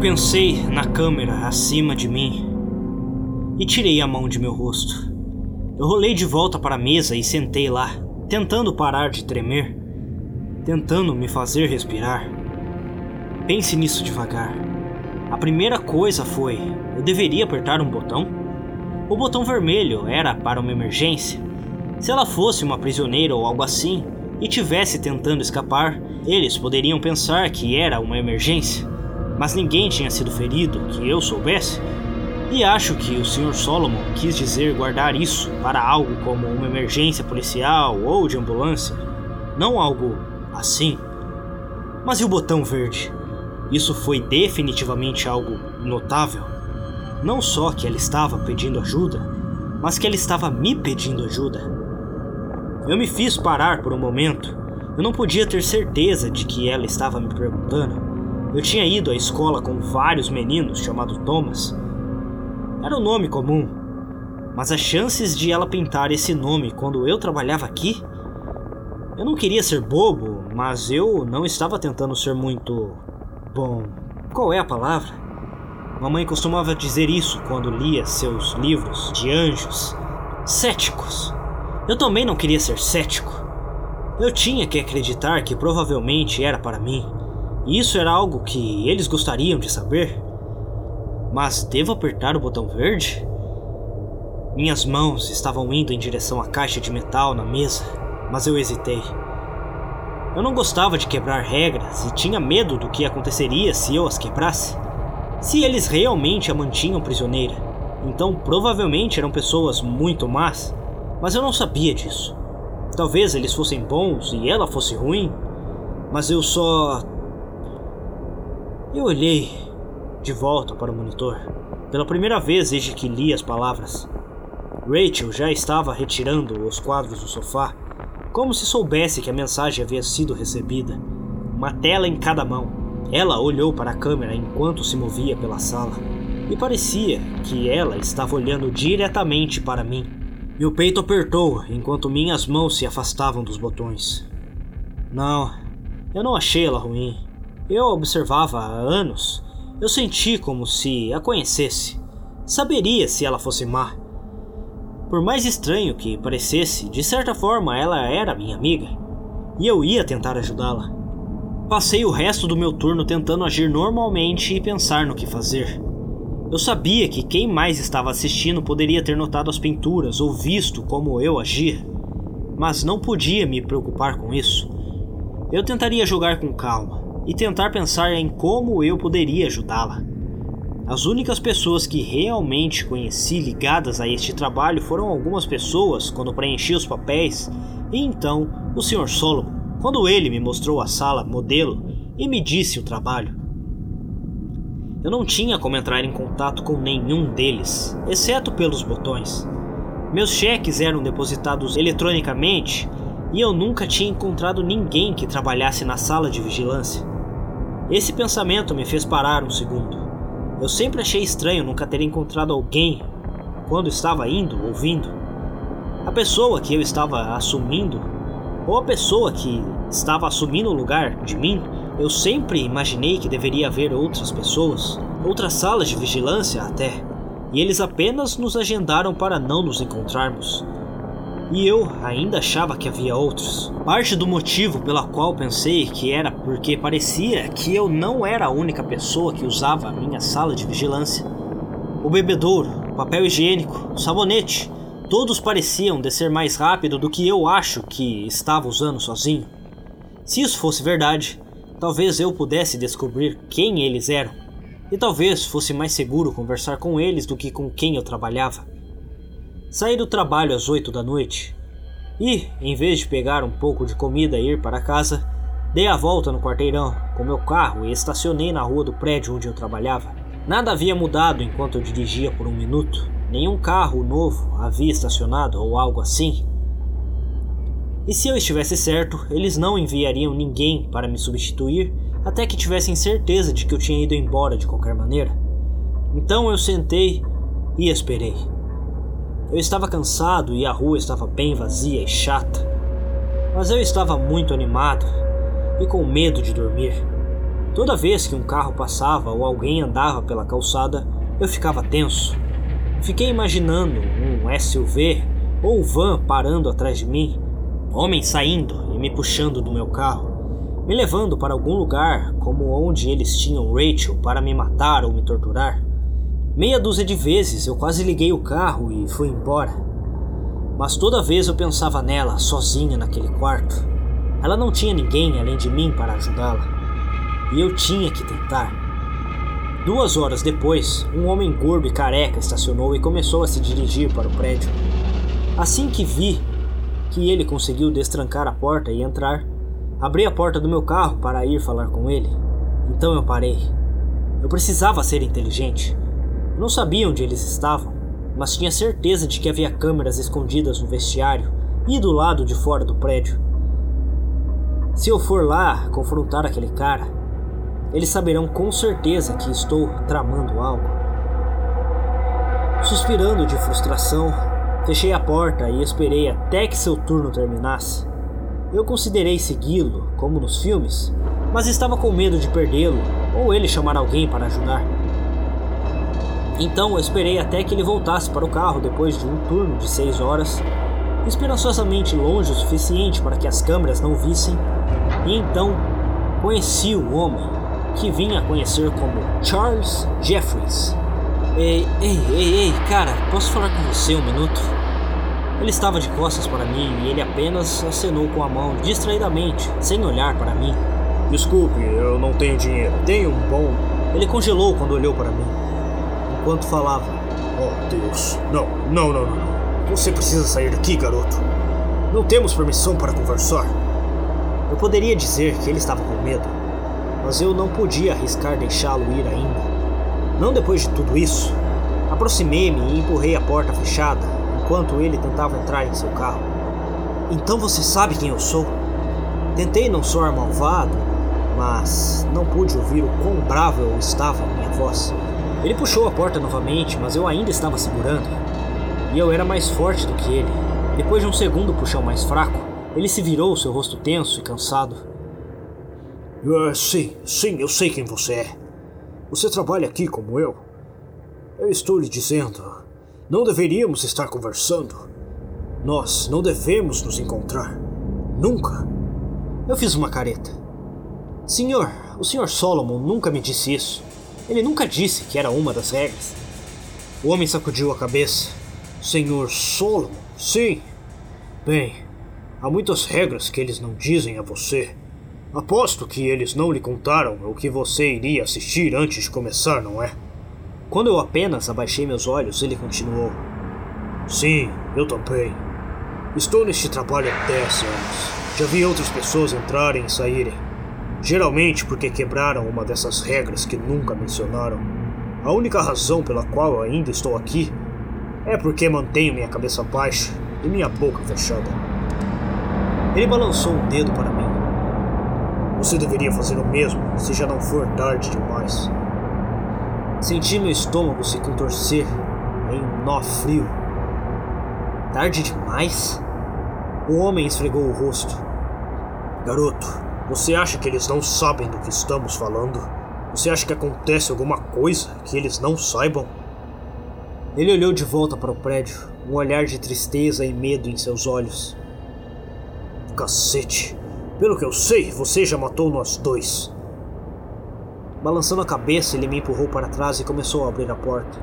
pensei na câmera acima de mim e tirei a mão de meu rosto. Eu rolei de volta para a mesa e sentei lá, tentando parar de tremer, tentando me fazer respirar. Pense nisso devagar. A primeira coisa foi: eu deveria apertar um botão? O botão vermelho era para uma emergência. Se ela fosse uma prisioneira ou algo assim e tivesse tentando escapar, eles poderiam pensar que era uma emergência mas ninguém tinha sido ferido que eu soubesse. E acho que o Sr. Solomon quis dizer guardar isso para algo como uma emergência policial ou de ambulância, não algo assim. Mas e o botão verde? Isso foi definitivamente algo notável. Não só que ela estava pedindo ajuda, mas que ela estava me pedindo ajuda. Eu me fiz parar por um momento. Eu não podia ter certeza de que ela estava me perguntando. Eu tinha ido à escola com vários meninos chamados Thomas. Era um nome comum, mas as chances de ela pintar esse nome quando eu trabalhava aqui. Eu não queria ser bobo, mas eu não estava tentando ser muito. Bom, qual é a palavra? Mamãe costumava dizer isso quando lia seus livros de anjos. Céticos. Eu também não queria ser cético. Eu tinha que acreditar que provavelmente era para mim isso era algo que eles gostariam de saber? Mas devo apertar o botão verde? Minhas mãos estavam indo em direção à caixa de metal na mesa, mas eu hesitei. Eu não gostava de quebrar regras e tinha medo do que aconteceria se eu as quebrasse. Se eles realmente a mantinham prisioneira, então provavelmente eram pessoas muito más, mas eu não sabia disso. Talvez eles fossem bons e ela fosse ruim, mas eu só eu olhei de volta para o monitor, pela primeira vez desde que li as palavras. Rachel já estava retirando os quadros do sofá, como se soubesse que a mensagem havia sido recebida. Uma tela em cada mão. Ela olhou para a câmera enquanto se movia pela sala, e parecia que ela estava olhando diretamente para mim. Meu peito apertou enquanto minhas mãos se afastavam dos botões. Não, eu não achei ela ruim. Eu observava há anos. Eu senti como se a conhecesse. Saberia se ela fosse má. Por mais estranho que parecesse, de certa forma ela era minha amiga. E eu ia tentar ajudá-la. Passei o resto do meu turno tentando agir normalmente e pensar no que fazer. Eu sabia que quem mais estava assistindo poderia ter notado as pinturas ou visto como eu agia, mas não podia me preocupar com isso. Eu tentaria jogar com calma, e tentar pensar em como eu poderia ajudá-la. As únicas pessoas que realmente conheci ligadas a este trabalho foram algumas pessoas quando preenchi os papéis, e então o Sr. Solomon, quando ele me mostrou a sala modelo e me disse o trabalho. Eu não tinha como entrar em contato com nenhum deles, exceto pelos botões. Meus cheques eram depositados eletronicamente e eu nunca tinha encontrado ninguém que trabalhasse na sala de vigilância. Esse pensamento me fez parar um segundo. Eu sempre achei estranho nunca ter encontrado alguém quando estava indo ou vindo. A pessoa que eu estava assumindo, ou a pessoa que estava assumindo o lugar de mim, eu sempre imaginei que deveria haver outras pessoas, outras salas de vigilância até, e eles apenas nos agendaram para não nos encontrarmos e eu ainda achava que havia outros. Parte do motivo pela qual pensei que era porque parecia que eu não era a única pessoa que usava a minha sala de vigilância. O bebedouro, o papel higiênico, o sabonete, todos pareciam descer mais rápido do que eu acho que estava usando sozinho. Se isso fosse verdade, talvez eu pudesse descobrir quem eles eram, e talvez fosse mais seguro conversar com eles do que com quem eu trabalhava. Saí do trabalho às 8 da noite e, em vez de pegar um pouco de comida e ir para casa, dei a volta no quarteirão com meu carro e estacionei na rua do prédio onde eu trabalhava. Nada havia mudado enquanto eu dirigia por um minuto, nenhum carro novo havia estacionado ou algo assim. E se eu estivesse certo, eles não enviariam ninguém para me substituir até que tivessem certeza de que eu tinha ido embora de qualquer maneira. Então eu sentei e esperei. Eu estava cansado e a rua estava bem vazia e chata, mas eu estava muito animado e com medo de dormir. Toda vez que um carro passava ou alguém andava pela calçada, eu ficava tenso. Fiquei imaginando um SUV ou van parando atrás de mim, homens saindo e me puxando do meu carro, me levando para algum lugar como onde eles tinham Rachel para me matar ou me torturar. Meia dúzia de vezes eu quase liguei o carro e fui embora. Mas toda vez eu pensava nela, sozinha naquele quarto. Ela não tinha ninguém além de mim para ajudá-la e eu tinha que tentar. Duas horas depois, um homem gordo e careca estacionou e começou a se dirigir para o prédio. Assim que vi que ele conseguiu destrancar a porta e entrar, abri a porta do meu carro para ir falar com ele. Então eu parei. Eu precisava ser inteligente. Não sabia onde eles estavam, mas tinha certeza de que havia câmeras escondidas no vestiário e do lado de fora do prédio. Se eu for lá confrontar aquele cara, eles saberão com certeza que estou tramando algo. Suspirando de frustração, fechei a porta e esperei até que seu turno terminasse. Eu considerei segui-lo, como nos filmes, mas estava com medo de perdê-lo ou ele chamar alguém para ajudar. Então eu esperei até que ele voltasse para o carro depois de um turno de seis horas, esperançosamente longe o suficiente para que as câmeras não vissem, e então conheci o homem que vinha a conhecer como Charles Jeffries. Ei, ei, ei, ei, cara, posso falar com você um minuto? Ele estava de costas para mim e ele apenas acenou com a mão distraidamente, sem olhar para mim. Desculpe, eu não tenho dinheiro. Tenho um bom. Ele congelou quando olhou para mim, enquanto falava: Oh Deus, não, não, não, não. Você precisa sair daqui, garoto. Não temos permissão para conversar. Eu poderia dizer que ele estava com medo, mas eu não podia arriscar deixá-lo ir ainda. Não depois de tudo isso. Aproximei-me e empurrei a porta fechada enquanto ele tentava entrar em seu carro. Então você sabe quem eu sou? Tentei não soar malvado, mas não pude ouvir o quão bravo eu estava minha voz. Ele puxou a porta novamente, mas eu ainda estava segurando. E eu era mais forte do que ele. Depois de um segundo puxão mais fraco, ele se virou, seu rosto tenso e cansado. Uh, sim, sim, eu sei quem você é. Você trabalha aqui como eu. Eu estou lhe dizendo, não deveríamos estar conversando. Nós não devemos nos encontrar. Nunca. Eu fiz uma careta. Senhor, o Sr. Solomon nunca me disse isso. Ele nunca disse que era uma das regras. O homem sacudiu a cabeça. Senhor Solomon? Sim. Bem, há muitas regras que eles não dizem a você. Aposto que eles não lhe contaram o que você iria assistir antes de começar, não é? Quando eu apenas abaixei meus olhos, ele continuou. Sim, eu também. Estou neste trabalho há 10 anos. Já vi outras pessoas entrarem e saírem. Geralmente porque quebraram uma dessas regras que nunca mencionaram. A única razão pela qual ainda estou aqui é porque mantenho minha cabeça baixa e minha boca fechada. Ele balançou um dedo para mim. Você deveria fazer o mesmo se já não for tarde demais. Senti meu estômago se contorcer em um nó frio. Tarde demais? O homem esfregou o rosto. Garoto, você acha que eles não sabem do que estamos falando? Você acha que acontece alguma coisa que eles não saibam? Ele olhou de volta para o prédio, um olhar de tristeza e medo em seus olhos. Cacete! Pelo que eu sei, você já matou nós dois. Balançando a cabeça, ele me empurrou para trás e começou a abrir a porta.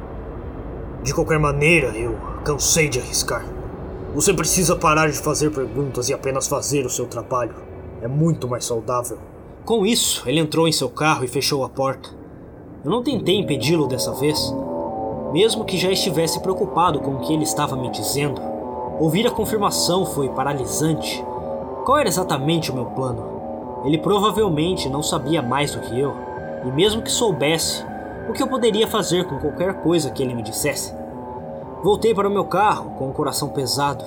De qualquer maneira, eu cansei de arriscar. Você precisa parar de fazer perguntas e apenas fazer o seu trabalho. É muito mais saudável. Com isso, ele entrou em seu carro e fechou a porta. Eu não tentei impedi-lo dessa vez, mesmo que já estivesse preocupado com o que ele estava me dizendo. Ouvir a confirmação foi paralisante. Qual era exatamente o meu plano? Ele provavelmente não sabia mais do que eu, e mesmo que soubesse, o que eu poderia fazer com qualquer coisa que ele me dissesse? Voltei para o meu carro com o coração pesado.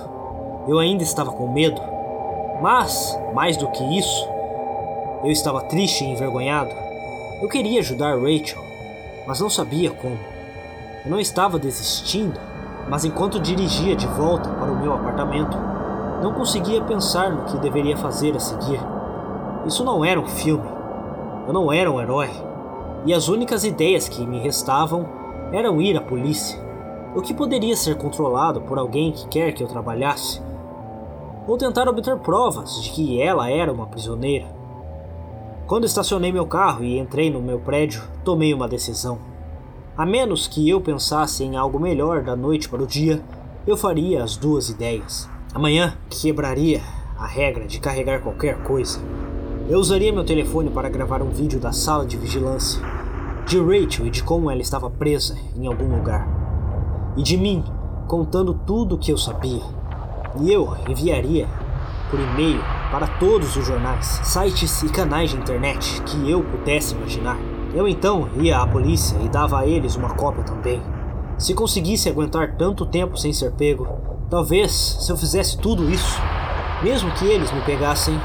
Eu ainda estava com medo, mas, mais do que isso, eu estava triste e envergonhado. Eu queria ajudar Rachel, mas não sabia como. Eu não estava desistindo, mas enquanto dirigia de volta para o meu apartamento, não conseguia pensar no que deveria fazer a seguir. Isso não era um filme. Eu não era um herói. E as únicas ideias que me restavam eram ir à polícia, o que poderia ser controlado por alguém que quer que eu trabalhasse, ou tentar obter provas de que ela era uma prisioneira. Quando estacionei meu carro e entrei no meu prédio, tomei uma decisão. A menos que eu pensasse em algo melhor da noite para o dia, eu faria as duas ideias. Amanhã quebraria a regra de carregar qualquer coisa. Eu usaria meu telefone para gravar um vídeo da sala de vigilância, de Rachel e de como ela estava presa em algum lugar, e de mim contando tudo o que eu sabia. E eu enviaria por e-mail para todos os jornais, sites e canais de internet que eu pudesse imaginar. Eu então ia à polícia e dava a eles uma cópia também. Se conseguisse aguentar tanto tempo sem ser pego, talvez se eu fizesse tudo isso, mesmo que eles me pegassem,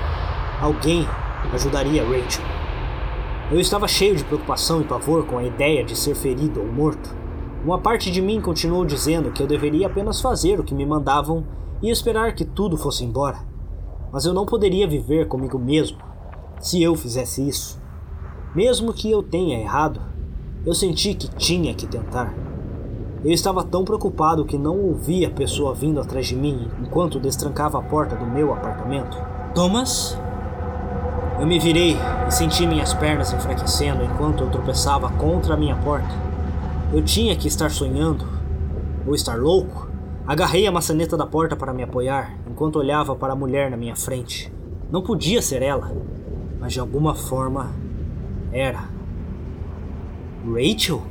alguém ajudaria Rachel. Eu estava cheio de preocupação e pavor com a ideia de ser ferido ou morto. Uma parte de mim continuou dizendo que eu deveria apenas fazer o que me mandavam e esperar que tudo fosse embora. Mas eu não poderia viver comigo mesmo se eu fizesse isso. Mesmo que eu tenha errado, eu senti que tinha que tentar. Eu estava tão preocupado que não ouvi a pessoa vindo atrás de mim enquanto destrancava a porta do meu apartamento. Thomas? Eu me virei e senti minhas pernas enfraquecendo enquanto eu tropeçava contra a minha porta. Eu tinha que estar sonhando ou estar louco. Agarrei a maçaneta da porta para me apoiar enquanto olhava para a mulher na minha frente. Não podia ser ela, mas de alguma forma era. Rachel?